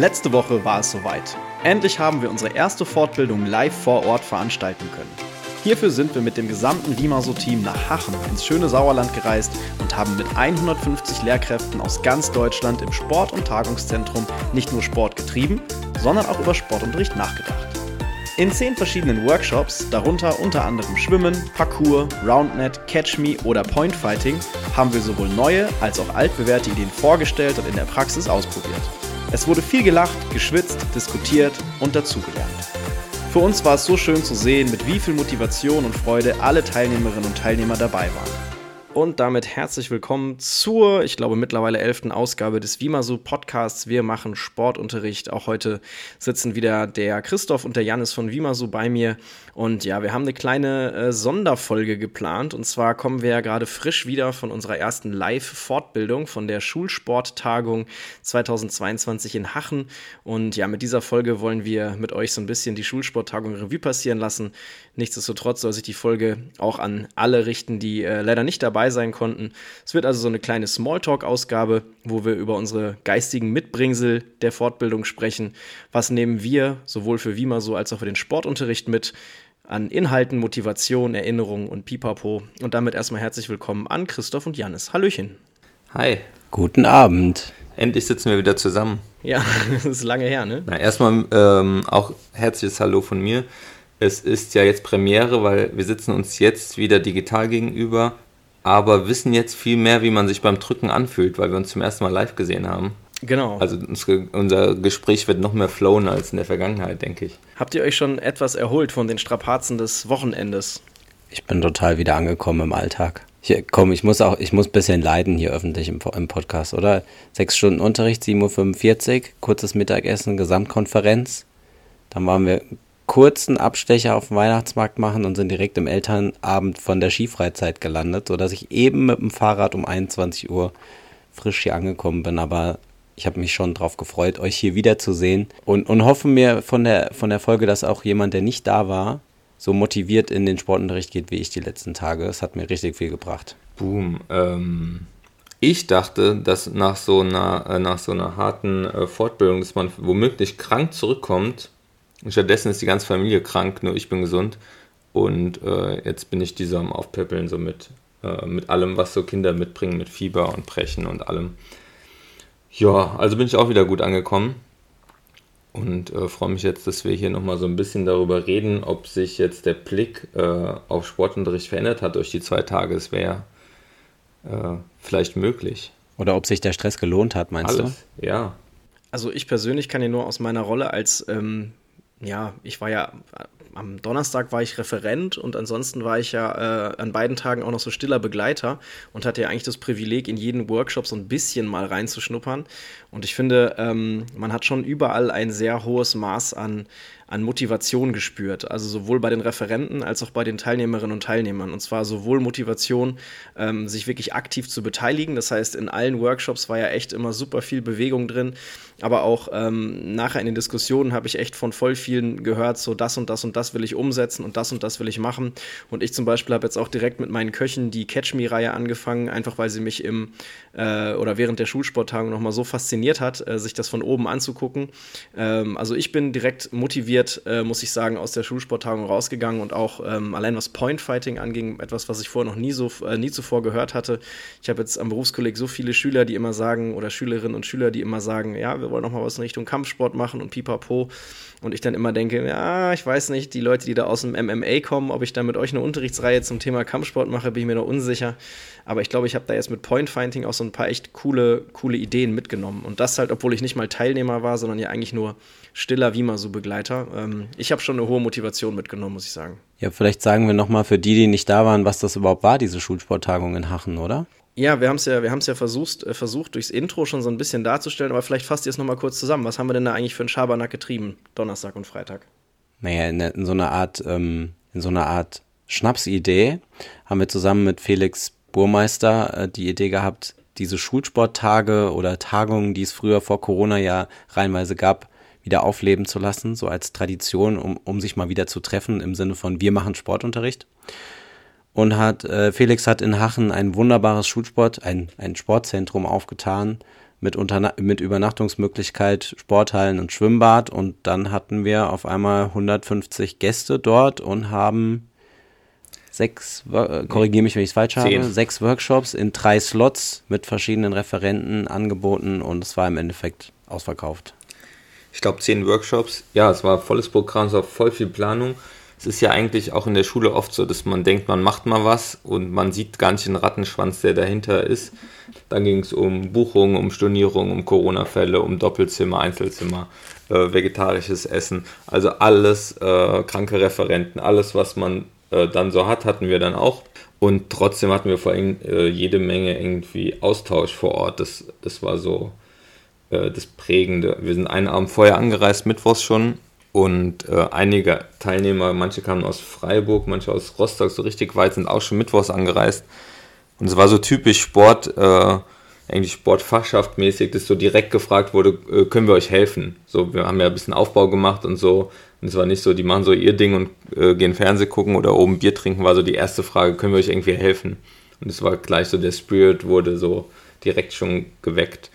Letzte Woche war es soweit. Endlich haben wir unsere erste Fortbildung live vor Ort veranstalten können. Hierfür sind wir mit dem gesamten Limaso-Team nach Hachen ins schöne Sauerland gereist und haben mit 150 Lehrkräften aus ganz Deutschland im Sport- und Tagungszentrum nicht nur Sport getrieben, sondern auch über Sportunterricht nachgedacht. In zehn verschiedenen Workshops, darunter unter anderem Schwimmen, Parkour, Roundnet, Catch Me oder Point Fighting, haben wir sowohl neue als auch altbewährte Ideen vorgestellt und in der Praxis ausprobiert. Es wurde viel gelacht, geschwitzt, diskutiert und dazugelernt. Für uns war es so schön zu sehen, mit wie viel Motivation und Freude alle Teilnehmerinnen und Teilnehmer dabei waren. Und damit herzlich willkommen zur, ich glaube, mittlerweile elften Ausgabe des Wimasu Podcasts. Wir machen Sportunterricht. Auch heute sitzen wieder der Christoph und der Janis von Wimasu bei mir. Und ja, wir haben eine kleine äh, Sonderfolge geplant. Und zwar kommen wir ja gerade frisch wieder von unserer ersten Live-Fortbildung von der Schulsporttagung 2022 in Hachen. Und ja, mit dieser Folge wollen wir mit euch so ein bisschen die Schulsporttagung Revue passieren lassen. Nichtsdestotrotz soll sich die Folge auch an alle richten, die äh, leider nicht dabei sein konnten. Es wird also so eine kleine Smalltalk-Ausgabe, wo wir über unsere geistigen Mitbringsel der Fortbildung sprechen. Was nehmen wir sowohl für Wima so als auch für den Sportunterricht mit? An Inhalten, Motivation, Erinnerungen und Pipapo. Und damit erstmal herzlich willkommen an Christoph und Janis. Hallöchen. Hi. Guten Abend. Endlich sitzen wir wieder zusammen. Ja, das ist lange her, ne? Na, erstmal ähm, auch herzliches Hallo von mir. Es ist ja jetzt Premiere, weil wir sitzen uns jetzt wieder digital gegenüber aber wissen jetzt viel mehr, wie man sich beim Drücken anfühlt, weil wir uns zum ersten Mal live gesehen haben. Genau. Also unser Gespräch wird noch mehr flowen als in der Vergangenheit, denke ich. Habt ihr euch schon etwas erholt von den Strapazen des Wochenendes? Ich bin total wieder angekommen im Alltag. Ich, komm, ich muss auch, ich muss ein bisschen leiden hier öffentlich im, im Podcast, oder? Sechs Stunden Unterricht, 7.45 Uhr, kurzes Mittagessen, Gesamtkonferenz. Dann waren wir kurzen Abstecher auf dem Weihnachtsmarkt machen und sind direkt im Elternabend von der Skifreizeit gelandet, sodass ich eben mit dem Fahrrad um 21 Uhr frisch hier angekommen bin. Aber ich habe mich schon darauf gefreut, euch hier wiederzusehen und, und hoffe mir von der, von der Folge, dass auch jemand, der nicht da war, so motiviert in den Sportunterricht geht wie ich die letzten Tage. Es hat mir richtig viel gebracht. Boom. Ähm, ich dachte, dass nach so einer, äh, nach so einer harten äh, Fortbildung, dass man womöglich krank zurückkommt Stattdessen ist die ganze Familie krank, nur ich bin gesund. Und äh, jetzt bin ich die so am Aufpäppeln, so mit, äh, mit allem, was so Kinder mitbringen, mit Fieber und Brechen und allem. Ja, also bin ich auch wieder gut angekommen. Und äh, freue mich jetzt, dass wir hier nochmal so ein bisschen darüber reden, ob sich jetzt der Blick äh, auf Sportunterricht verändert hat durch die zwei Tage. Es wäre äh, vielleicht möglich. Oder ob sich der Stress gelohnt hat, meinst Alles, du? Ja. Also ich persönlich kann ja nur aus meiner Rolle als ähm, ja, ich war ja am Donnerstag war ich Referent und ansonsten war ich ja äh, an beiden Tagen auch noch so stiller Begleiter und hatte ja eigentlich das Privileg, in jeden Workshop so ein bisschen mal reinzuschnuppern. Und ich finde, ähm, man hat schon überall ein sehr hohes Maß an, an Motivation gespürt. Also sowohl bei den Referenten als auch bei den Teilnehmerinnen und Teilnehmern. Und zwar sowohl Motivation, ähm, sich wirklich aktiv zu beteiligen. Das heißt, in allen Workshops war ja echt immer super viel Bewegung drin. Aber auch ähm, nachher in den Diskussionen habe ich echt von voll vielen gehört, so das und das und das will ich umsetzen und das und das will ich machen. Und ich zum Beispiel habe jetzt auch direkt mit meinen Köchen die Catch Me-Reihe angefangen, einfach weil sie mich im äh, oder während der Schulsporttagung nochmal so fasziniert hat, äh, sich das von oben anzugucken. Ähm, also ich bin direkt motiviert motiviert, äh, muss ich sagen, aus der Schulsporttagung rausgegangen und auch ähm, allein was Pointfighting anging, etwas, was ich vorher noch nie so äh, nie zuvor gehört hatte. Ich habe jetzt am Berufskolleg so viele Schüler, die immer sagen, oder Schülerinnen und Schüler, die immer sagen, ja, wir wollen noch mal was in Richtung Kampfsport machen und pipapo. Und ich dann immer denke, ja, ich weiß nicht, die Leute, die da aus dem MMA kommen, ob ich da mit euch eine Unterrichtsreihe zum Thema Kampfsport mache, bin ich mir noch unsicher. Aber ich glaube, ich habe da jetzt mit Pointfinding auch so ein paar echt coole, coole Ideen mitgenommen. Und das halt, obwohl ich nicht mal Teilnehmer war, sondern ja eigentlich nur stiller Wima-So-Begleiter. Ähm, ich habe schon eine hohe Motivation mitgenommen, muss ich sagen. Ja, vielleicht sagen wir nochmal für die, die nicht da waren, was das überhaupt war, diese Schulsporttagung in Hachen, oder? Ja, wir haben es ja, wir ja versucht, äh, versucht, durchs Intro schon so ein bisschen darzustellen, aber vielleicht fasst ihr es nochmal kurz zusammen. Was haben wir denn da eigentlich für einen Schabernack getrieben, Donnerstag und Freitag? Naja, in, in so einer Art, ähm, in so einer Art Schnapsidee haben wir zusammen mit Felix Burmeister äh, die Idee gehabt, diese Schulsporttage oder Tagungen, die es früher vor Corona ja reinweise gab, wieder aufleben zu lassen, so als Tradition, um, um sich mal wieder zu treffen im Sinne von wir machen Sportunterricht. Und hat, äh, Felix hat in Hachen ein wunderbares Schulsport, ein, ein Sportzentrum aufgetan, mit, Unterna mit Übernachtungsmöglichkeit, Sporthallen und Schwimmbad. Und dann hatten wir auf einmal 150 Gäste dort und haben sechs, äh, korrigiere mich, wenn ich es falsch Zehn. habe, sechs Workshops in drei Slots mit verschiedenen Referenten angeboten und es war im Endeffekt ausverkauft. Ich glaube, zehn Workshops. Ja, es war volles Programm, es war voll viel Planung. Es ist ja eigentlich auch in der Schule oft so, dass man denkt, man macht mal was und man sieht gar nicht den Rattenschwanz, der dahinter ist. Dann ging es um Buchungen, um Stornierungen, um Corona-Fälle, um Doppelzimmer, Einzelzimmer, äh, vegetarisches Essen. Also alles, äh, kranke Referenten, alles, was man äh, dann so hat, hatten wir dann auch. Und trotzdem hatten wir vor allem äh, jede Menge irgendwie Austausch vor Ort. Das, das war so äh, das Prägende. Wir sind einen Abend vorher angereist, mittwochs schon und äh, einige Teilnehmer, manche kamen aus Freiburg, manche aus Rostock, so richtig weit, sind auch schon mittwochs angereist. Und es war so typisch Sport, äh, eigentlich Sportfachschaft mäßig, dass so direkt gefragt wurde, äh, können wir euch helfen? So, wir haben ja ein bisschen Aufbau gemacht und so. Und es war nicht so, die machen so ihr Ding und äh, gehen Fernseh gucken oder oben Bier trinken, war so die erste Frage, können wir euch irgendwie helfen? Und es war gleich so, der Spirit wurde so direkt schon geweckt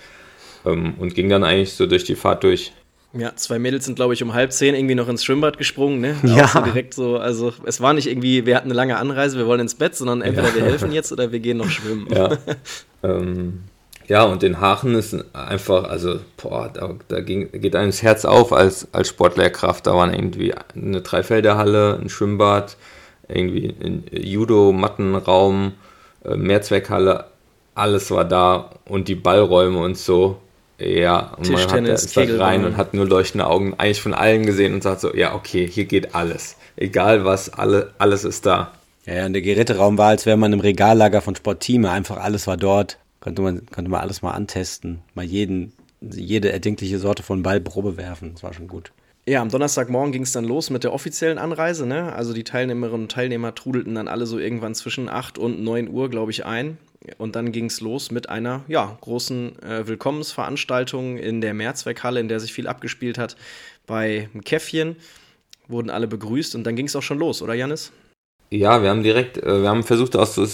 ähm, und ging dann eigentlich so durch die Fahrt durch. Ja, zwei Mädels sind, glaube ich, um halb zehn irgendwie noch ins Schwimmbad gesprungen, ne? Ja. So direkt so, also es war nicht irgendwie, wir hatten eine lange Anreise, wir wollen ins Bett, sondern entweder ja. wir helfen jetzt oder wir gehen noch schwimmen. Ja, ähm, ja und in Hachen ist einfach, also, boah, da, da ging, geht einem das Herz auf als, als Sportlehrkraft. Da waren irgendwie eine Dreifelderhalle, ein Schwimmbad, irgendwie ein Judo, Mattenraum, äh, Mehrzweckhalle, alles war da und die Ballräume und so ja, und man hat, ist da rein und hat nur leuchtende Augen eigentlich von allen gesehen und sagt so, ja, okay, hier geht alles. Egal was, alle, alles ist da. Ja, ja, und der Geräteraum war, als wäre man im Regallager von Sportteam, einfach alles war dort. Konnte man, konnte man alles mal antesten, mal jeden, jede erdenkliche Sorte von Ball Probe werfen. Das war schon gut. Ja, am Donnerstagmorgen ging es dann los mit der offiziellen Anreise. Ne? Also die Teilnehmerinnen und Teilnehmer trudelten dann alle so irgendwann zwischen 8 und 9 Uhr, glaube ich, ein. Und dann ging es los mit einer ja, großen äh, Willkommensveranstaltung in der Mehrzweckhalle, in der sich viel abgespielt hat. Bei einem Käffchen wurden alle begrüßt und dann ging es auch schon los, oder Janis? Ja, wir haben direkt, äh, wir haben versucht, auch so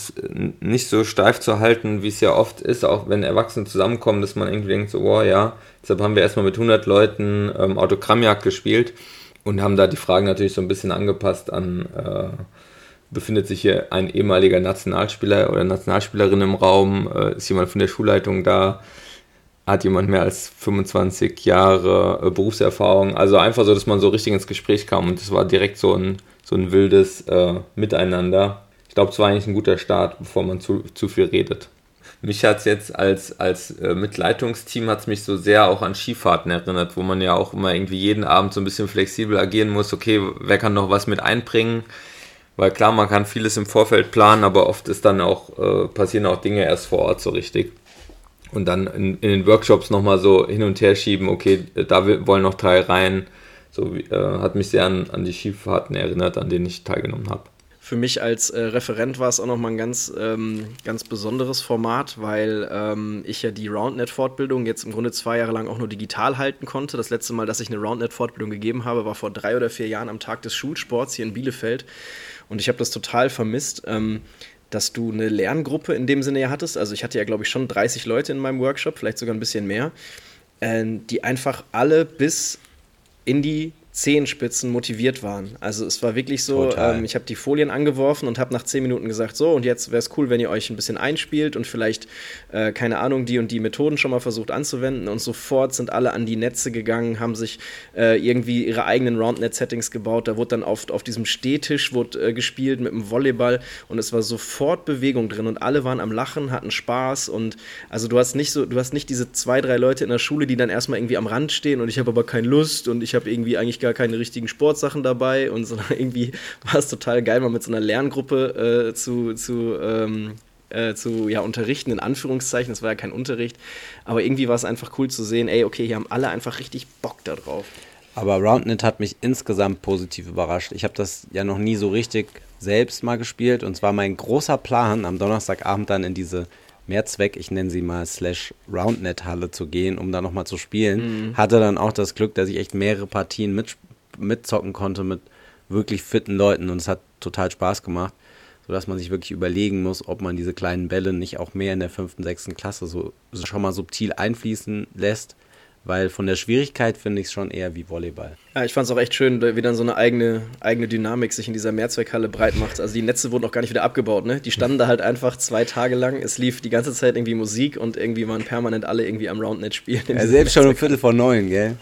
nicht so steif zu halten, wie es ja oft ist, auch wenn Erwachsene zusammenkommen, dass man irgendwie denkt, so, wow, ja, deshalb haben wir erstmal mit 100 Leuten ähm, Autogrammjagd gespielt und haben da die Fragen natürlich so ein bisschen angepasst an, äh, befindet sich hier ein ehemaliger Nationalspieler oder Nationalspielerin im Raum? Äh, ist jemand von der Schulleitung da? Hat jemand mehr als 25 Jahre äh, Berufserfahrung? Also einfach so, dass man so richtig ins Gespräch kam und es war direkt so ein, so ein wildes äh, Miteinander. Ich glaube, es war eigentlich ein guter Start, bevor man zu, zu viel redet. Mich hat es jetzt als, als äh, Mitleitungsteam hat mich so sehr auch an Skifahrten erinnert, wo man ja auch immer irgendwie jeden Abend so ein bisschen flexibel agieren muss. Okay, wer kann noch was mit einbringen? Weil klar, man kann vieles im Vorfeld planen, aber oft ist dann auch, äh, passieren auch Dinge erst vor Ort so richtig. Und dann in, in den Workshops nochmal so hin und her schieben, okay, da wollen noch drei rein. So äh, hat mich sehr an, an die Skifahrten erinnert, an denen ich teilgenommen habe. Für mich als äh, Referent war es auch nochmal ein ganz, ähm, ganz besonderes Format, weil ähm, ich ja die RoundNet-Fortbildung jetzt im Grunde zwei Jahre lang auch nur digital halten konnte. Das letzte Mal, dass ich eine RoundNet-Fortbildung gegeben habe, war vor drei oder vier Jahren am Tag des Schulsports hier in Bielefeld. Und ich habe das total vermisst, ähm, dass du eine Lerngruppe in dem Sinne ja hattest. Also ich hatte ja, glaube ich, schon 30 Leute in meinem Workshop, vielleicht sogar ein bisschen mehr, äh, die einfach alle bis in die Zehenspitzen motiviert waren. Also es war wirklich so, ähm, ich habe die Folien angeworfen und habe nach zehn Minuten gesagt, so und jetzt wäre es cool, wenn ihr euch ein bisschen einspielt und vielleicht, äh, keine Ahnung, die und die Methoden schon mal versucht anzuwenden und sofort sind alle an die Netze gegangen, haben sich äh, irgendwie ihre eigenen Roundnet-Settings gebaut. Da wurde dann oft auf diesem Stehtisch wurde, äh, gespielt mit dem Volleyball und es war sofort Bewegung drin und alle waren am Lachen, hatten Spaß und also du hast nicht so, du hast nicht diese zwei, drei Leute in der Schule, die dann erstmal irgendwie am Rand stehen und ich habe aber keine Lust und ich habe irgendwie eigentlich gar keine richtigen Sportsachen dabei und so irgendwie war es total geil, mal mit so einer Lerngruppe äh, zu, zu, ähm, äh, zu ja, unterrichten, in Anführungszeichen. Das war ja kein Unterricht, aber irgendwie war es einfach cool zu sehen, ey, okay, hier haben alle einfach richtig Bock darauf. Aber Roundnet hat mich insgesamt positiv überrascht. Ich habe das ja noch nie so richtig selbst mal gespielt und zwar mein großer Plan, am Donnerstagabend dann in diese Mehrzweck, ich nenne sie mal Slash Roundnet-Halle zu gehen, um da nochmal zu spielen. Mhm. Hatte dann auch das Glück, dass ich echt mehrere Partien mit, mitzocken konnte mit wirklich fitten Leuten und es hat total Spaß gemacht. sodass man sich wirklich überlegen muss, ob man diese kleinen Bälle nicht auch mehr in der fünften, sechsten Klasse so, so schon mal subtil einfließen lässt, weil von der Schwierigkeit finde ich es schon eher wie Volleyball. Ja, ich fand es auch echt schön, wie dann so eine eigene, eigene Dynamik sich in dieser Mehrzweckhalle breit macht. Also die Netze wurden auch gar nicht wieder abgebaut, ne? Die standen da halt einfach zwei Tage lang. Es lief die ganze Zeit irgendwie Musik und irgendwie waren permanent alle irgendwie am Roundnet spielen. Ja, selbst schon um Viertel vor neun, gell?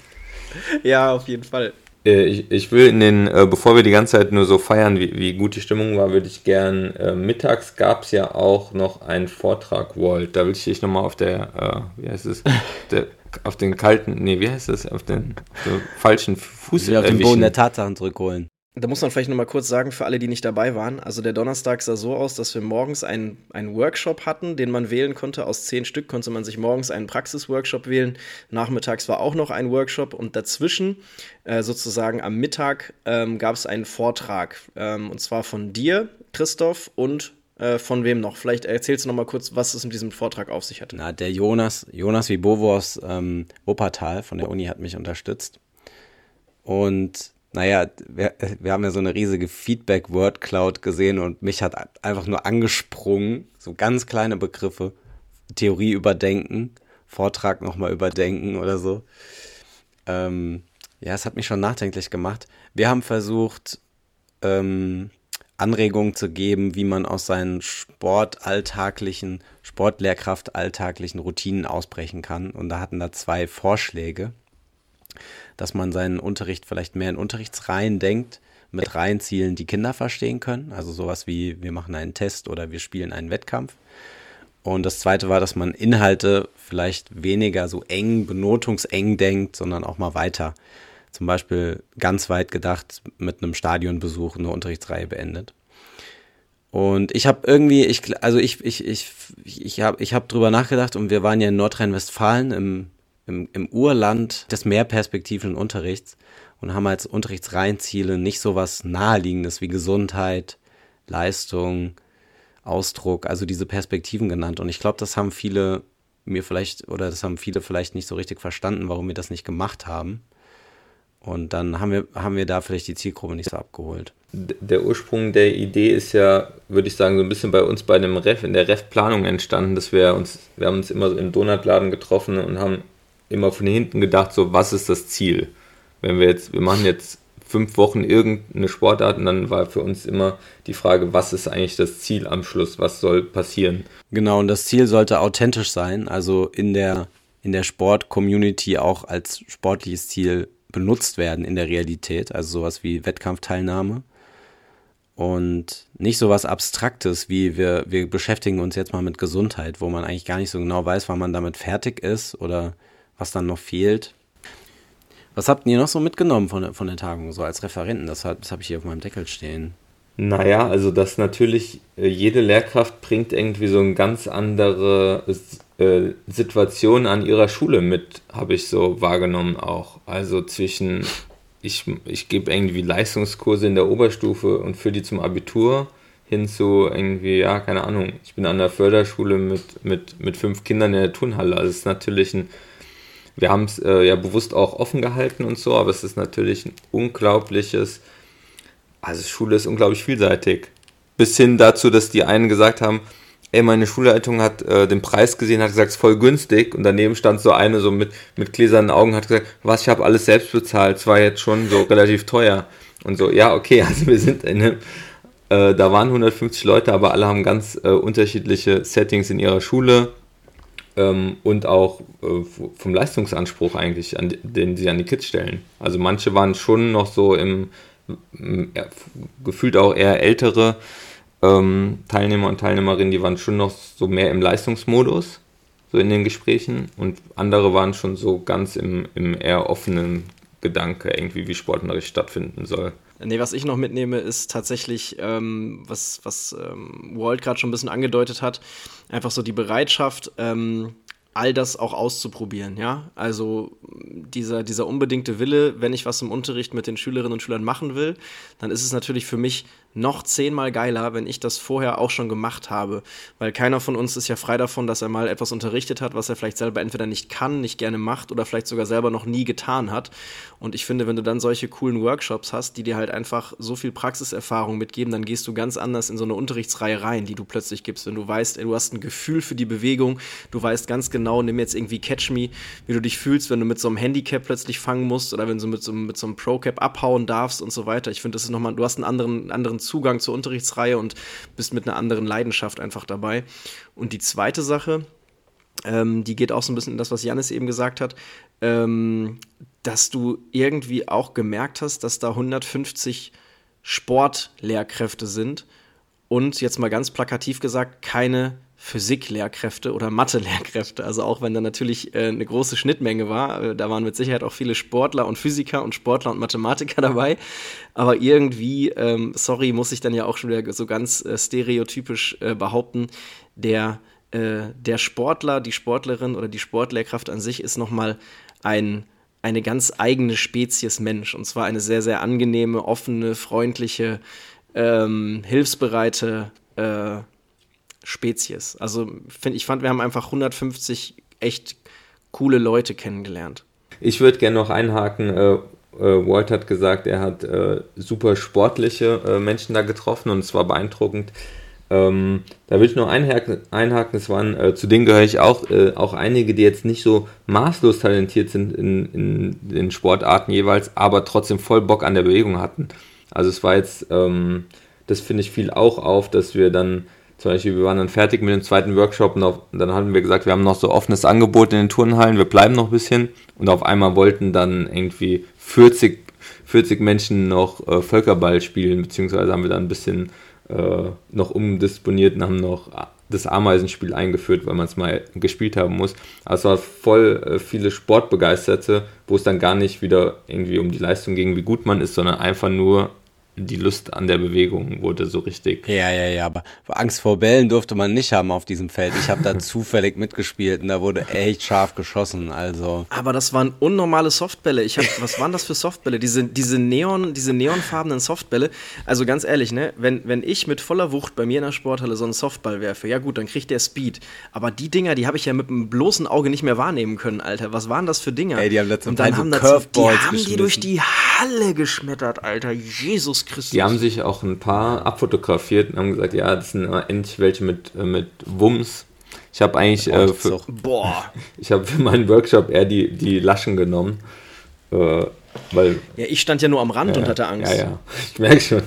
Ja, auf jeden Fall. Äh, ich, ich will in den, äh, bevor wir die ganze Zeit nur so feiern, wie, wie gut die Stimmung war, würde ich gern, äh, mittags gab es ja auch noch einen Vortrag, Walt. Da will ich dich nochmal auf der, äh, wie heißt es, der, auf den kalten, nee, wie heißt das, auf den, auf den falschen Fuß auf den Boden der Tatsachen zurückholen. Da muss man vielleicht nochmal kurz sagen, für alle, die nicht dabei waren. Also der Donnerstag sah so aus, dass wir morgens einen, einen Workshop hatten, den man wählen konnte. Aus zehn Stück konnte man sich morgens einen Praxisworkshop wählen. Nachmittags war auch noch ein Workshop und dazwischen, äh, sozusagen am Mittag, ähm, gab es einen Vortrag. Ähm, und zwar von dir, Christoph, und äh, von wem noch? Vielleicht erzählst du noch mal kurz, was es mit diesem Vortrag auf sich hatte. Na, der Jonas, Jonas Wibowo aus ähm, Wuppertal von der Uni hat mich unterstützt. Und naja, wir, wir haben ja so eine riesige Feedback-Word-Cloud gesehen und mich hat einfach nur angesprungen, so ganz kleine Begriffe, Theorie überdenken, Vortrag nochmal überdenken oder so. Ähm, ja, es hat mich schon nachdenklich gemacht. Wir haben versucht, ähm, Anregungen zu geben, wie man aus seinen sportalltaglichen, Sportlehrkraft-alltaglichen Routinen ausbrechen kann. Und da hatten da zwei Vorschläge dass man seinen Unterricht vielleicht mehr in Unterrichtsreihen denkt, mit Reihenzielen, die Kinder verstehen können. Also sowas wie, wir machen einen Test oder wir spielen einen Wettkampf. Und das zweite war, dass man Inhalte vielleicht weniger so eng, benotungseng denkt, sondern auch mal weiter. Zum Beispiel ganz weit gedacht mit einem Stadionbesuch eine Unterrichtsreihe beendet. Und ich habe irgendwie, ich, also ich, ich, ich, ich habe ich hab drüber nachgedacht und wir waren ja in Nordrhein-Westfalen im im, im Urland des mehrperspektiven Unterrichts und haben als Unterrichtsreihenziele nicht so was Naheliegendes wie Gesundheit, Leistung, Ausdruck, also diese Perspektiven genannt. Und ich glaube, das haben viele mir vielleicht, oder das haben viele vielleicht nicht so richtig verstanden, warum wir das nicht gemacht haben. Und dann haben wir, haben wir da vielleicht die Zielgruppe nicht so abgeholt. Der Ursprung der Idee ist ja, würde ich sagen, so ein bisschen bei uns bei dem Ref, in der Ref-Planung entstanden, dass wir uns, wir haben uns immer im Donutladen getroffen und haben immer von hinten gedacht, so, was ist das Ziel? Wenn wir jetzt, wir machen jetzt fünf Wochen irgendeine Sportart und dann war für uns immer die Frage, was ist eigentlich das Ziel am Schluss? Was soll passieren? Genau, und das Ziel sollte authentisch sein, also in der, in der Sport-Community auch als sportliches Ziel benutzt werden in der Realität, also sowas wie Wettkampfteilnahme. Und nicht sowas Abstraktes wie wir, wir beschäftigen uns jetzt mal mit Gesundheit, wo man eigentlich gar nicht so genau weiß, wann man damit fertig ist oder was dann noch fehlt. Was habt ihr noch so mitgenommen von von der Tagung, so als Referenten? Das, das habe ich hier auf meinem Deckel stehen. Naja, also dass natürlich äh, jede Lehrkraft bringt irgendwie so eine ganz andere äh, Situation an ihrer Schule mit, habe ich so wahrgenommen auch. Also zwischen, ich, ich gebe irgendwie Leistungskurse in der Oberstufe und führe die zum Abitur hin zu irgendwie, ja, keine Ahnung, ich bin an der Förderschule mit, mit, mit fünf Kindern in der Turnhalle. Also es ist natürlich ein wir haben es äh, ja bewusst auch offen gehalten und so, aber es ist natürlich ein unglaubliches, also Schule ist unglaublich vielseitig. Bis hin dazu, dass die einen gesagt haben, ey, meine Schulleitung hat äh, den Preis gesehen, hat gesagt, es ist voll günstig und daneben stand so eine so mit, mit gläsernen Augen, hat gesagt, was, ich habe alles selbst bezahlt, es war jetzt schon so relativ teuer. Und so, ja, okay, also wir sind in einem, äh, da waren 150 Leute, aber alle haben ganz äh, unterschiedliche Settings in ihrer Schule ähm, und auch äh, vom Leistungsanspruch eigentlich, an, den sie an die Kids stellen. Also manche waren schon noch so im, im ja, gefühlt auch eher ältere ähm, Teilnehmer und Teilnehmerinnen, die waren schon noch so mehr im Leistungsmodus, so in den Gesprächen und andere waren schon so ganz im, im eher offenen Gedanke, irgendwie wie Sportunterricht stattfinden soll. Nee, was ich noch mitnehme, ist tatsächlich, ähm, was, was ähm, Walt gerade schon ein bisschen angedeutet hat, einfach so die Bereitschaft, ähm, all das auch auszuprobieren, ja. Also dieser, dieser unbedingte Wille, wenn ich was im Unterricht mit den Schülerinnen und Schülern machen will, dann ist es natürlich für mich noch zehnmal geiler, wenn ich das vorher auch schon gemacht habe. Weil keiner von uns ist ja frei davon, dass er mal etwas unterrichtet hat, was er vielleicht selber entweder nicht kann, nicht gerne macht oder vielleicht sogar selber noch nie getan hat. Und ich finde, wenn du dann solche coolen Workshops hast, die dir halt einfach so viel Praxiserfahrung mitgeben, dann gehst du ganz anders in so eine Unterrichtsreihe rein, die du plötzlich gibst. Wenn du weißt, ey, du hast ein Gefühl für die Bewegung, du weißt ganz genau, nimm jetzt irgendwie Catch Me, wie du dich fühlst, wenn du mit so einem Handicap plötzlich fangen musst oder wenn du mit so, mit so einem Pro-Cap abhauen darfst und so weiter. Ich finde, das ist nochmal, du hast einen anderen, anderen Zugang zur Unterrichtsreihe und bist mit einer anderen Leidenschaft einfach dabei. Und die zweite Sache, ähm, die geht auch so ein bisschen in das, was Janis eben gesagt hat, ähm, dass du irgendwie auch gemerkt hast, dass da 150 Sportlehrkräfte sind und jetzt mal ganz plakativ gesagt, keine Physiklehrkräfte oder Mathe-Lehrkräfte. Also auch wenn da natürlich äh, eine große Schnittmenge war, äh, da waren mit Sicherheit auch viele Sportler und Physiker und Sportler und Mathematiker dabei. Aber irgendwie, ähm, sorry, muss ich dann ja auch schon wieder so ganz äh, stereotypisch äh, behaupten, der, äh, der Sportler, die Sportlerin oder die Sportlehrkraft an sich ist nochmal ein eine ganz eigene Spezies Mensch. Und zwar eine sehr, sehr angenehme, offene, freundliche, ähm, hilfsbereite äh, Spezies. Also find, ich fand, wir haben einfach 150 echt coole Leute kennengelernt. Ich würde gerne noch einhaken. Äh, äh, Walt hat gesagt, er hat äh, super sportliche äh, Menschen da getroffen und es war beeindruckend. Ähm, da will ich noch einhaken, einhaken es waren, äh, zu denen gehöre ich auch, äh, auch einige, die jetzt nicht so maßlos talentiert sind in, in den Sportarten jeweils, aber trotzdem voll Bock an der Bewegung hatten. Also es war jetzt, ähm, das finde ich viel auch auf, dass wir dann zum Beispiel, wir waren dann fertig mit dem zweiten Workshop und, auf, und dann hatten wir gesagt, wir haben noch so offenes Angebot in den Turnhallen, wir bleiben noch ein bisschen und auf einmal wollten dann irgendwie 40, 40 Menschen noch äh, Völkerball spielen, beziehungsweise haben wir dann ein bisschen äh, noch umdisponiert und haben noch das Ameisenspiel eingeführt, weil man es mal gespielt haben muss. Also voll äh, viele Sportbegeisterte, wo es dann gar nicht wieder irgendwie um die Leistung ging, wie gut man ist, sondern einfach nur die Lust an der Bewegung wurde so richtig. Ja, ja, ja, aber Angst vor Bällen durfte man nicht haben auf diesem Feld. Ich habe da zufällig mitgespielt und da wurde echt scharf geschossen, also. Aber das waren unnormale Softbälle. Ich hab, was waren das für Softbälle? Diese, diese Neon, diese neonfarbenen Softbälle. Also ganz ehrlich, ne, wenn, wenn ich mit voller Wucht bei mir in der Sporthalle so einen Softball werfe, ja gut, dann kriegt der Speed. Aber die Dinger, die habe ich ja mit dem bloßen Auge nicht mehr wahrnehmen können, Alter. Was waren das für Dinger? Ey, die haben dann haben so Curveballs die, haben die durch die Halle geschmettert, Alter. Jesus Christus. Die haben sich auch ein paar abfotografiert und haben gesagt, ja, das sind endlich welche mit, äh, mit Wumms. Ich habe eigentlich äh, für, Boah. ich habe für meinen Workshop eher die, die Laschen genommen. Äh, weil, ja, ich stand ja nur am Rand ja, und hatte Angst. Ja, ja, ich merke schon.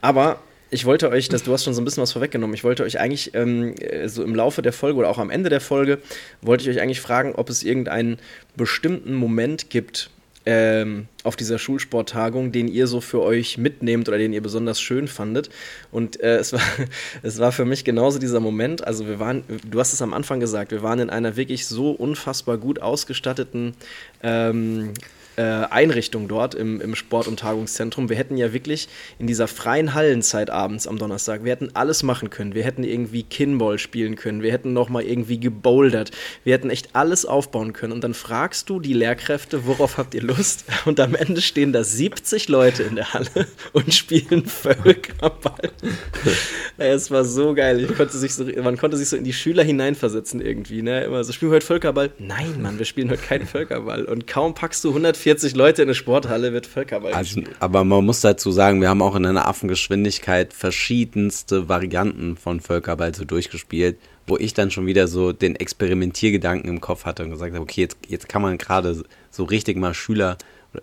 Aber ich wollte euch, das, du hast schon so ein bisschen was vorweggenommen, ich wollte euch eigentlich ähm, so im Laufe der Folge oder auch am Ende der Folge, wollte ich euch eigentlich fragen, ob es irgendeinen bestimmten Moment gibt, ähm, auf dieser Schulsporttagung, den ihr so für euch mitnehmt oder den ihr besonders schön fandet. Und äh, es, war, es war für mich genauso dieser Moment. Also wir waren, du hast es am Anfang gesagt, wir waren in einer wirklich so unfassbar gut ausgestatteten ähm, äh, Einrichtung dort im, im Sport- und Tagungszentrum. Wir hätten ja wirklich in dieser freien Hallenzeit abends am Donnerstag, wir hätten alles machen können. Wir hätten irgendwie Kinball spielen können, wir hätten nochmal irgendwie gebouldert, wir hätten echt alles aufbauen können. Und dann fragst du die Lehrkräfte, worauf habt ihr Lust? Und am Ende stehen da 70 Leute in der Halle und spielen Völkerball. es war so geil. Konnte so, man konnte sich so in die Schüler hineinversetzen irgendwie. Ne? Immer so, spielen wir heute Völkerball? Nein, Mann, wir spielen heute keinen Völkerball. Und kaum packst du 100 40 Leute in eine Sporthalle wird Völkerball also, Aber man muss dazu sagen, wir haben auch in einer Affengeschwindigkeit verschiedenste Varianten von Völkerball so durchgespielt, wo ich dann schon wieder so den Experimentiergedanken im Kopf hatte und gesagt habe, okay, jetzt, jetzt kann man gerade so richtig mal Schüler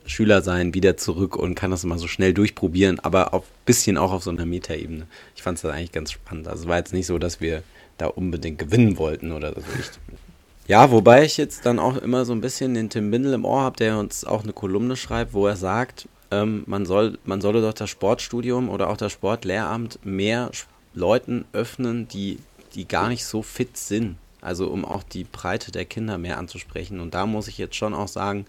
Schüler sein, wieder zurück und kann das mal so schnell durchprobieren, aber ein bisschen auch auf so einer Metaebene. Ich fand es eigentlich ganz spannend. Also es war jetzt nicht so, dass wir da unbedingt gewinnen wollten oder so. Ja, wobei ich jetzt dann auch immer so ein bisschen den Tim Bindel im Ohr habe, der uns auch eine Kolumne schreibt, wo er sagt, ähm, man, soll, man solle doch das Sportstudium oder auch das Sportlehramt mehr Leuten öffnen, die, die gar nicht so fit sind. Also um auch die Breite der Kinder mehr anzusprechen. Und da muss ich jetzt schon auch sagen,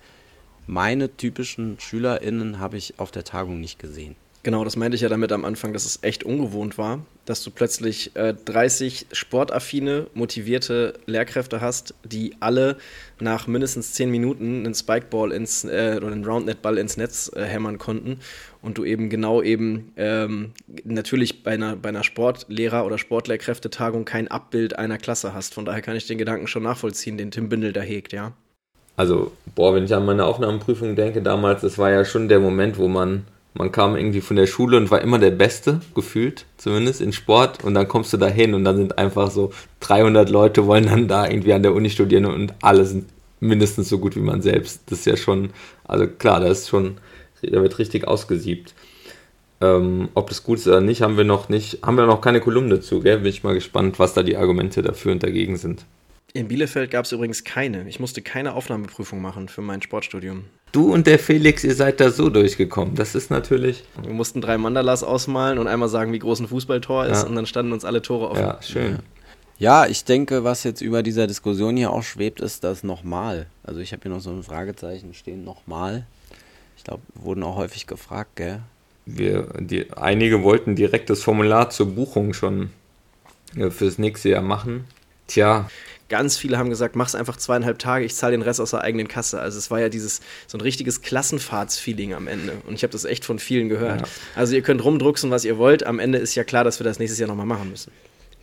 meine typischen SchülerInnen habe ich auf der Tagung nicht gesehen. Genau, das meinte ich ja damit am Anfang, dass es echt ungewohnt war, dass du plötzlich äh, 30 sportaffine, motivierte Lehrkräfte hast, die alle nach mindestens 10 Minuten einen Spikeball ins äh, oder einen Roundnet-Ball ins Netz äh, hämmern konnten und du eben genau eben ähm, natürlich bei einer, bei einer Sportlehrer- oder Sportlehrkräftetagung kein Abbild einer Klasse hast. Von daher kann ich den Gedanken schon nachvollziehen, den Tim Bindel da hegt, ja. Also, boah, wenn ich an meine Aufnahmeprüfung denke damals, das war ja schon der Moment, wo man man kam irgendwie von der Schule und war immer der Beste, gefühlt, zumindest in Sport. Und dann kommst du da hin und dann sind einfach so 300 Leute wollen dann da irgendwie an der Uni studieren und alle sind mindestens so gut wie man selbst. Das ist ja schon, also klar, da ist schon, da wird richtig ausgesiebt. Ähm, ob das gut ist oder nicht, haben wir noch nicht, haben wir noch keine Kolumne dazu, gell? Bin ich mal gespannt, was da die Argumente dafür und dagegen sind. In Bielefeld gab es übrigens keine. Ich musste keine Aufnahmeprüfung machen für mein Sportstudium. Du und der Felix, ihr seid da so durchgekommen. Das ist natürlich. Wir mussten drei Mandalas ausmalen und einmal sagen, wie groß ein Fußballtor ist, ja. und dann standen uns alle Tore offen. Ja, schön. Ja, ich denke, was jetzt über dieser Diskussion hier auch schwebt, ist das nochmal. Also ich habe hier noch so ein Fragezeichen stehen, nochmal. Ich glaube, wurden auch häufig gefragt, gell? Wir, die, einige wollten direkt das Formular zur Buchung schon äh, fürs nächste Jahr machen. Tja, Ganz viele haben gesagt, mach's einfach zweieinhalb Tage, ich zahle den Rest aus der eigenen Kasse. Also es war ja dieses so ein richtiges Klassenfahrtsfeeling am Ende. Und ich habe das echt von vielen gehört. Ja. Also ihr könnt rumdrucksen, was ihr wollt. Am Ende ist ja klar, dass wir das nächstes Jahr nochmal machen müssen.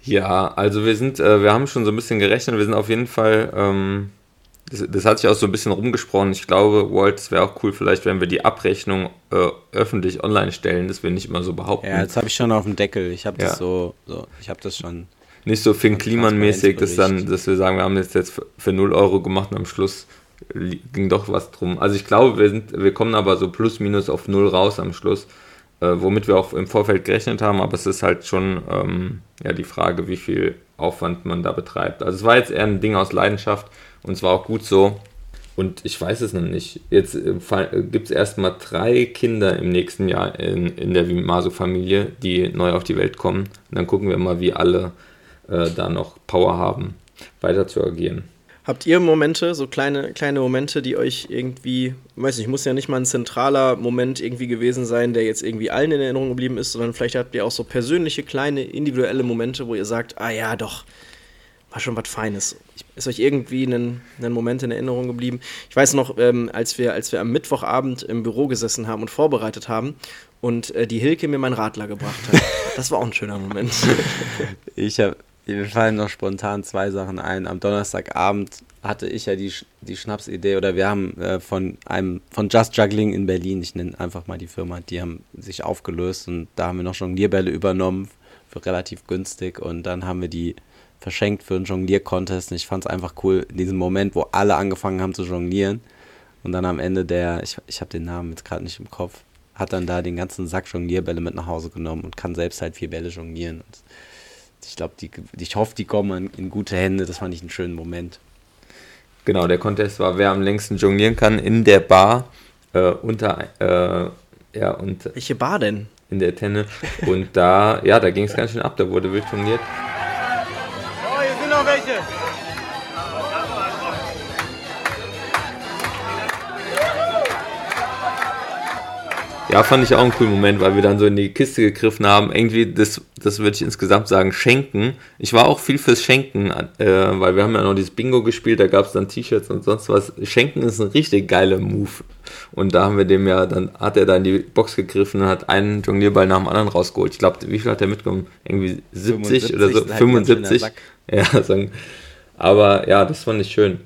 Ja, also wir sind, äh, wir haben schon so ein bisschen gerechnet. Wir sind auf jeden Fall, ähm, das, das, hat sich auch so ein bisschen rumgesprochen. Ich glaube, Walt, es wäre auch cool, vielleicht, wenn wir die Abrechnung äh, öffentlich online stellen, dass wir nicht immer so behaupten. Ja, jetzt habe ich schon auf dem Deckel. Ich habe das ja. so, so, ich habe das schon nicht so Finn Kliman-mäßig, dass, dann, dass wir sagen, wir haben das jetzt für 0 Euro gemacht und am Schluss ging doch was drum. Also ich glaube, wir, sind, wir kommen aber so plus minus auf 0 raus am Schluss, äh, womit wir auch im Vorfeld gerechnet haben, aber es ist halt schon ähm, ja, die Frage, wie viel Aufwand man da betreibt. Also es war jetzt eher ein Ding aus Leidenschaft und es war auch gut so. Und ich weiß es noch nicht. Jetzt äh, äh gibt es erstmal drei Kinder im nächsten Jahr in, in der Vimaso-Familie, die neu auf die Welt kommen. Und dann gucken wir mal, wie alle äh, da noch Power haben, weiter zu agieren. Habt ihr Momente, so kleine, kleine Momente, die euch irgendwie, weiß nicht, muss ja nicht mal ein zentraler Moment irgendwie gewesen sein, der jetzt irgendwie allen in Erinnerung geblieben ist, sondern vielleicht habt ihr auch so persönliche, kleine, individuelle Momente, wo ihr sagt, ah ja, doch, war schon was Feines. Ist euch irgendwie ein, ein Moment in Erinnerung geblieben? Ich weiß noch, ähm, als, wir, als wir am Mittwochabend im Büro gesessen haben und vorbereitet haben und äh, die Hilke mir mein Radler gebracht hat. Das war auch ein schöner Moment. ich habe mir fallen noch spontan zwei Sachen ein. Am Donnerstagabend hatte ich ja die, die Schnapsidee oder wir haben äh, von einem von Just Juggling in Berlin, ich nenne einfach mal die Firma, die haben sich aufgelöst und da haben wir noch Jonglierbälle übernommen für relativ günstig und dann haben wir die verschenkt für einen Jonglier-Contest und ich fand es einfach cool in diesem Moment, wo alle angefangen haben zu jonglieren und dann am Ende der, ich, ich habe den Namen jetzt gerade nicht im Kopf, hat dann da den ganzen Sack Jonglierbälle mit nach Hause genommen und kann selbst halt vier Bälle jonglieren. Und ich glaube, ich hoffe, die kommen in gute Hände. Das fand ich einen schönen Moment. Genau, der Contest war, wer am längsten jonglieren kann in der Bar äh, unter äh, ja und welche Bar denn? In der Tenne und da ja, da ging es ganz schön ab. Da wurde wild jongliert. Ja, fand ich auch einen coolen Moment, weil wir dann so in die Kiste gegriffen haben. Irgendwie, das, das würde ich insgesamt sagen, schenken. Ich war auch viel fürs Schenken, äh, weil wir haben ja noch dieses Bingo gespielt, da gab es dann T-Shirts und sonst was. Schenken ist ein richtig geiler Move. Und da haben wir dem ja, dann hat er da in die Box gegriffen und hat einen Jonglierball nach dem anderen rausgeholt. Ich glaube, wie viel hat er mitgenommen? Irgendwie 70 75, oder so? 75. Ja, sagen. Aber ja, das fand ich schön.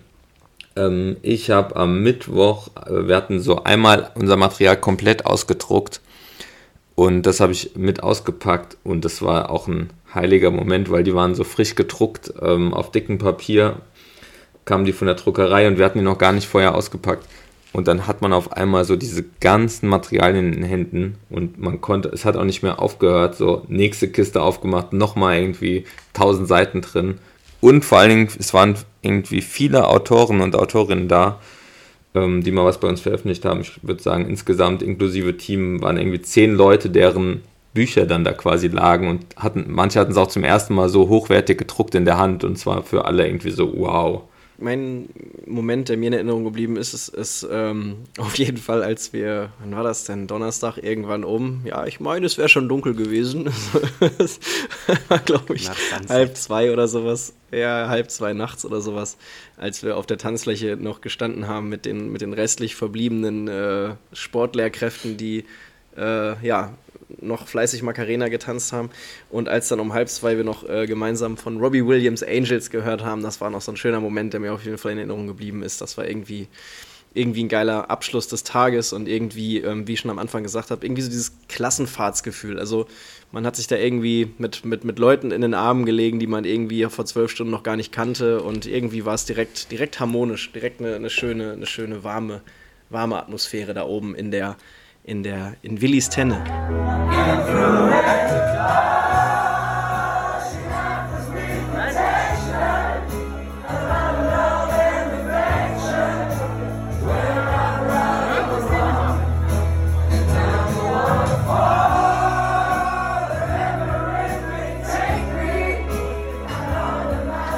Ähm, ich habe am Mittwoch, äh, wir hatten so einmal unser Material komplett ausgedruckt und das habe ich mit ausgepackt und das war auch ein heiliger Moment, weil die waren so frisch gedruckt ähm, auf dickem Papier, kamen die von der Druckerei und wir hatten die noch gar nicht vorher ausgepackt. Und dann hat man auf einmal so diese ganzen Materialien in den Händen und man konnte, es hat auch nicht mehr aufgehört, so nächste Kiste aufgemacht, nochmal irgendwie tausend Seiten drin. Und vor allen Dingen, es waren irgendwie viele Autoren und Autorinnen da, ähm, die mal was bei uns veröffentlicht haben. Ich würde sagen, insgesamt inklusive Team waren irgendwie zehn Leute, deren Bücher dann da quasi lagen und hatten, manche hatten es auch zum ersten Mal so hochwertig gedruckt in der Hand und zwar für alle irgendwie so, wow. Mein Moment, der mir in Erinnerung geblieben ist, ist, ist ähm, auf jeden Fall, als wir, wann war das denn? Donnerstag irgendwann um, ja, ich meine, es wäre schon dunkel gewesen. war, glaube ich, halb zwei oder sowas. Ja, halb zwei nachts oder sowas, als wir auf der Tanzfläche noch gestanden haben mit den, mit den restlich verbliebenen äh, Sportlehrkräften, die äh, ja, noch fleißig Macarena getanzt haben. Und als dann um halb zwei wir noch äh, gemeinsam von Robbie Williams Angels gehört haben, das war noch so ein schöner Moment, der mir auf jeden Fall in Erinnerung geblieben ist. Das war irgendwie, irgendwie ein geiler Abschluss des Tages und irgendwie, ähm, wie ich schon am Anfang gesagt habe, irgendwie so dieses Klassenfahrtsgefühl. Also man hat sich da irgendwie mit, mit, mit Leuten in den Armen gelegen, die man irgendwie vor zwölf Stunden noch gar nicht kannte und irgendwie war es direkt, direkt harmonisch, direkt eine, eine, schöne, eine schöne warme, warme Atmosphäre da oben in der in der in Willis Tenne.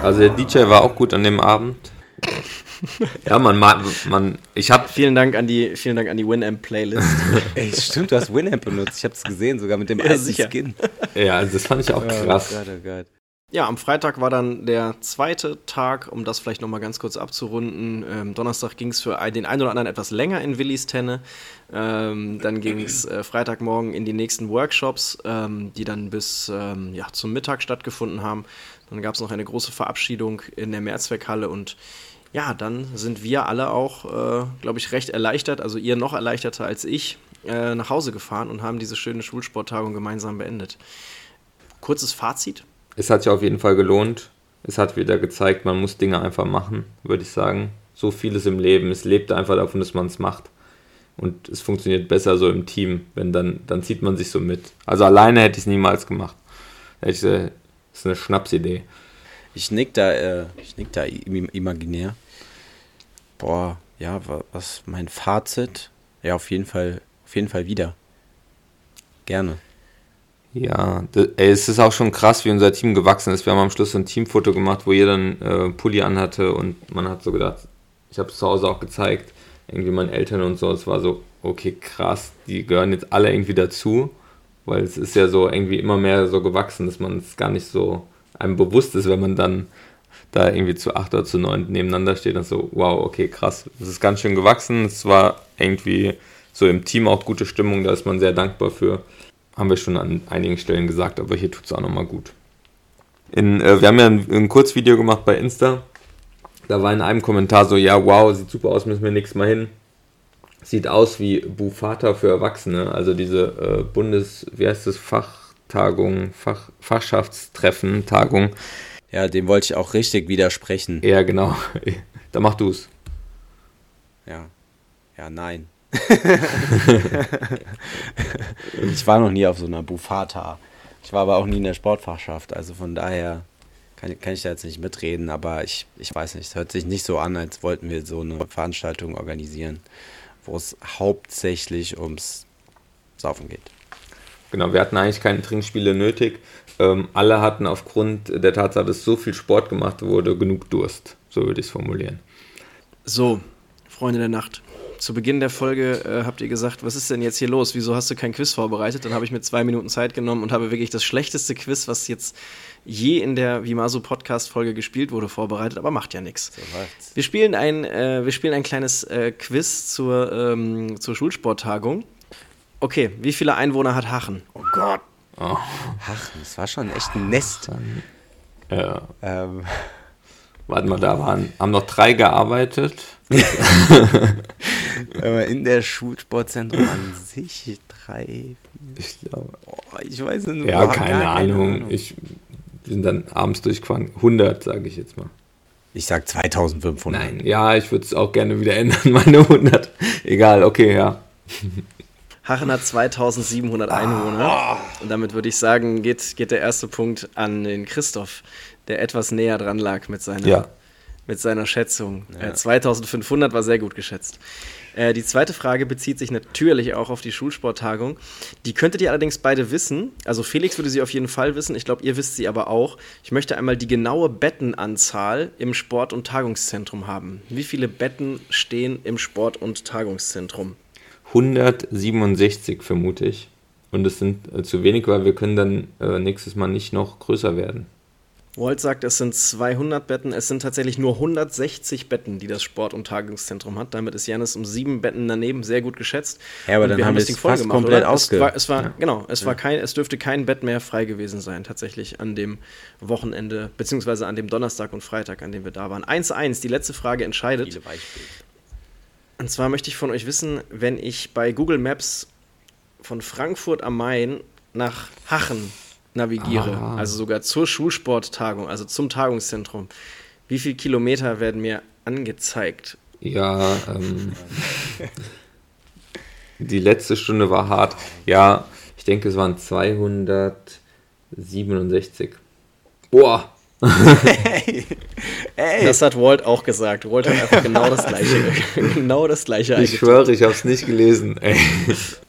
Also der DJ war auch gut an dem Abend. ja, man, man, ich habe vielen Dank an die, vielen Dank an die Winamp Playlist. Ey, stimmt, du hast Winamp benutzt. Ich habe es gesehen, sogar mit dem ja, alten Skin. Ja, also das fand ich auch krass. Oh Gott, oh Gott. Ja, am Freitag war dann der zweite Tag, um das vielleicht nochmal ganz kurz abzurunden. Ähm, Donnerstag ging es für den einen oder anderen etwas länger in Willis Tenne. Ähm, dann ging es äh, Freitagmorgen in die nächsten Workshops, ähm, die dann bis ähm, ja, zum Mittag stattgefunden haben. Dann gab es noch eine große Verabschiedung in der Mehrzweckhalle und ja, dann sind wir alle auch, äh, glaube ich, recht erleichtert, also ihr noch erleichterter als ich, äh, nach Hause gefahren und haben diese schöne Schulsporttagung gemeinsam beendet. Kurzes Fazit? Es hat sich auf jeden Fall gelohnt. Es hat wieder gezeigt, man muss Dinge einfach machen, würde ich sagen. So vieles im Leben. Es lebt einfach davon, dass man es macht. Und es funktioniert besser so im Team, wenn dann, dann zieht man sich so mit. Also alleine hätte ich es niemals gemacht. Das ist eine Schnapsidee. Ich nick da, äh, ich nick da imaginär. Boah, ja, was mein Fazit? Ja, auf jeden Fall, auf jeden Fall wieder. Gerne. Ja, ey, es ist auch schon krass, wie unser Team gewachsen ist. Wir haben am Schluss ein Teamfoto gemacht, wo jeder einen äh, Pulli anhatte und man hat so gedacht, ich habe es zu Hause auch gezeigt, irgendwie meinen Eltern und so. Es war so, okay, krass, die gehören jetzt alle irgendwie dazu, weil es ist ja so irgendwie immer mehr so gewachsen, dass man es gar nicht so einem bewusst ist, wenn man dann da irgendwie zu acht oder zu neun nebeneinander steht und so, wow, okay, krass, das ist ganz schön gewachsen. Es war irgendwie so im Team auch gute Stimmung, da ist man sehr dankbar für. Haben wir schon an einigen Stellen gesagt, aber hier tut es auch nochmal gut. In, äh, wir haben ja ein, ein Kurzvideo gemacht bei Insta. Da war in einem Kommentar so, ja, wow, sieht super aus, müssen wir nächstes Mal hin. Sieht aus wie Bufata für Erwachsene, also diese äh, Bundes, wie heißt das, Fachtagung, Fach, Fachschaftstreffen, Tagung ja, dem wollte ich auch richtig widersprechen. Ja, genau. Da mach du es. Ja. Ja, nein. ich war noch nie auf so einer Bufata. Ich war aber auch nie in der Sportfachschaft. Also von daher kann, kann ich da jetzt nicht mitreden. Aber ich, ich weiß nicht, es hört sich nicht so an, als wollten wir so eine Veranstaltung organisieren, wo es hauptsächlich ums Saufen geht. Genau, wir hatten eigentlich keine Trinkspiele nötig ähm, alle hatten aufgrund der Tatsache, dass so viel Sport gemacht wurde, genug Durst. So würde ich es formulieren. So, Freunde der Nacht. Zu Beginn der Folge äh, habt ihr gesagt, was ist denn jetzt hier los? Wieso hast du kein Quiz vorbereitet? Dann habe ich mir zwei Minuten Zeit genommen und habe wirklich das schlechteste Quiz, was jetzt je in der Vimaso Podcast Folge gespielt wurde, vorbereitet, aber macht ja nichts. So wir spielen ein, äh, wir spielen ein kleines äh, Quiz zur, ähm, zur Schulsporttagung. Okay, wie viele Einwohner hat Hachen? Oh Gott. Oh. Ach, das war schon echt ein Nest. Ja. Ähm. Warte mal, da waren, haben noch drei gearbeitet. in der Schulsportzentrum an sich drei. Ich glaube. Oh, ich weiß nicht. Ja, keine, keine Ahnung. Ahnung. Ich bin dann abends durchgefahren. 100, sage ich jetzt mal. Ich sag 2500. Nein, ja, ich würde es auch gerne wieder ändern, meine 100. Egal, okay, ja. Hachen hat 2700 Einwohner. Und damit würde ich sagen, geht, geht der erste Punkt an den Christoph, der etwas näher dran lag mit seiner, ja. mit seiner Schätzung. Ja. Äh, 2500 war sehr gut geschätzt. Äh, die zweite Frage bezieht sich natürlich auch auf die Schulsporttagung. Die könntet ihr allerdings beide wissen. Also Felix würde sie auf jeden Fall wissen. Ich glaube, ihr wisst sie aber auch. Ich möchte einmal die genaue Bettenanzahl im Sport- und Tagungszentrum haben. Wie viele Betten stehen im Sport- und Tagungszentrum? 167 vermute ich. Und es sind äh, zu wenig, weil wir können dann äh, nächstes Mal nicht noch größer werden. Walt sagt, es sind 200 Betten. Es sind tatsächlich nur 160 Betten, die das Sport- und Tagungszentrum hat. Damit ist Janis um sieben Betten daneben sehr gut geschätzt. Ja, aber und dann wir haben wir es fast gemacht, komplett ausge... Es war, es war ja. genau, es ja. war kein, es dürfte kein Bett mehr frei gewesen sein, tatsächlich an dem Wochenende, beziehungsweise an dem Donnerstag und Freitag, an dem wir da waren. 1-1, die letzte Frage entscheidet. Und zwar möchte ich von euch wissen, wenn ich bei Google Maps von Frankfurt am Main nach Hachen navigiere, ah. also sogar zur Schulsporttagung, also zum Tagungszentrum, wie viele Kilometer werden mir angezeigt? Ja, ähm, die letzte Stunde war hart. Ja, ich denke, es waren 267. Boah, Ey, ey. Das hat Walt auch gesagt. Walt hat einfach genau das gleiche, genau das gleiche Ich schwöre, ich habe es nicht gelesen. Ey.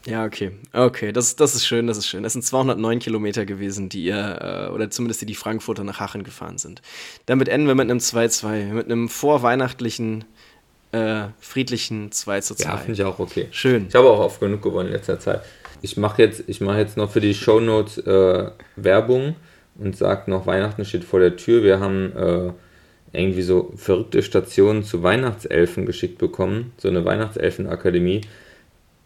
Ja, okay. Okay, das, das ist schön, das ist schön. Das sind 209 Kilometer gewesen, die ihr, äh, oder zumindest die, die Frankfurter nach Hachen gefahren sind. Damit enden wir mit einem 2-2, mit einem vorweihnachtlichen, äh, friedlichen 2 zu 2. Ja, finde ich auch okay. Schön. Ich habe auch oft genug gewonnen in letzter Zeit. Ich mache jetzt, mach jetzt noch für die Shownotes äh, Werbung und sagt noch, Weihnachten steht vor der Tür. Wir haben äh, irgendwie so verrückte Stationen zu Weihnachtselfen geschickt bekommen, so eine Weihnachtselfenakademie.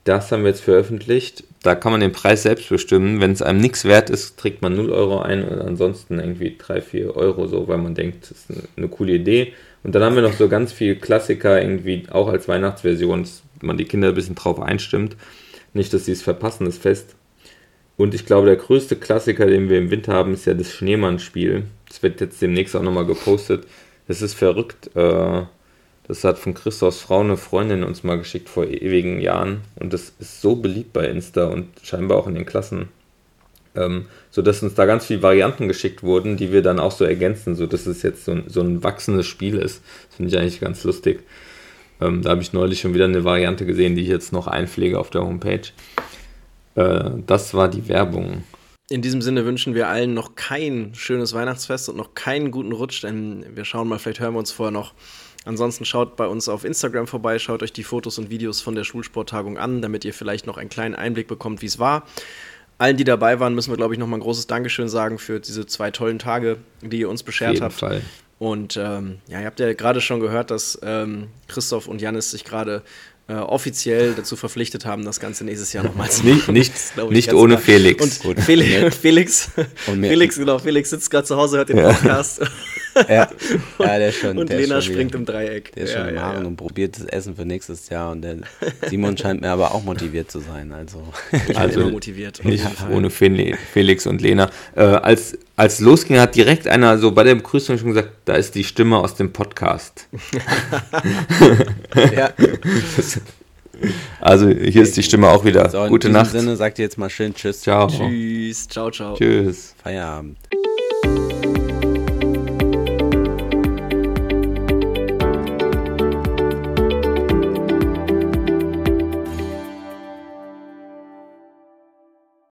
Das haben wir jetzt veröffentlicht. Da kann man den Preis selbst bestimmen. Wenn es einem nichts wert ist, trägt man 0 Euro ein und ansonsten irgendwie 3, 4 Euro so, weil man denkt, das ist eine, coole Idee. Und dann haben wir noch so ganz viel Klassiker irgendwie auch als Weihnachtsversion, dass man die Kinder ein bisschen drauf einstimmt. Nicht, dass sie es verpassen, das Fest. Und ich glaube, der größte Klassiker, den wir im Winter haben, ist ja das Schneemann-Spiel. Das wird jetzt demnächst auch nochmal gepostet. Das ist verrückt. Äh, das hat von Christophs Frau eine Freundin uns mal geschickt vor ewigen Jahren. Und das ist so beliebt bei Insta und scheinbar auch in den Klassen. Ähm, so dass uns da ganz viele Varianten geschickt wurden, die wir dann auch so ergänzen, so dass es jetzt so ein, so ein wachsendes Spiel ist. Das finde ich eigentlich ganz lustig. Ähm, da habe ich neulich schon wieder eine Variante gesehen, die ich jetzt noch einpflege auf der Homepage. Äh, das war die Werbung. In diesem Sinne wünschen wir allen noch kein schönes Weihnachtsfest und noch keinen guten Rutsch, denn wir schauen mal, vielleicht hören wir uns vorher noch. Ansonsten schaut bei uns auf Instagram vorbei, schaut euch die Fotos und Videos von der Schulsporttagung an, damit ihr vielleicht noch einen kleinen Einblick bekommt, wie es war. Allen, die dabei waren, müssen wir, glaube ich, nochmal ein großes Dankeschön sagen für diese zwei tollen Tage, die ihr uns beschert habt. Fall. Und ähm, ja, ihr habt ja gerade schon gehört, dass ähm, Christoph und Janis sich gerade äh, offiziell dazu verpflichtet haben, das Ganze nächstes Jahr nochmal zu machen. Nicht, nicht, nicht ohne klar. Felix. Und Felix, Felix, Felix, genau, Felix sitzt gerade zu Hause, hört den Podcast. Ja, und, ja der schon. Und der Lena springt im Dreieck. Der ist schon ja, im Haaren ja. und probiert das Essen für nächstes Jahr. Und der Simon scheint mir aber auch motiviert zu sein. Also, ich also immer motiviert. Nicht ohne Felix und Lena. Äh, als, als losging, hat direkt einer so bei der Begrüßung schon gesagt, da ist die Stimme aus dem Podcast. ja. Also hier ist die Stimme auch wieder. So, Gute Nacht. In Sinne sagt ihr jetzt mal schön Tschüss. Ciao. Tschüss. Ciao, ciao. Tschüss. Feierabend.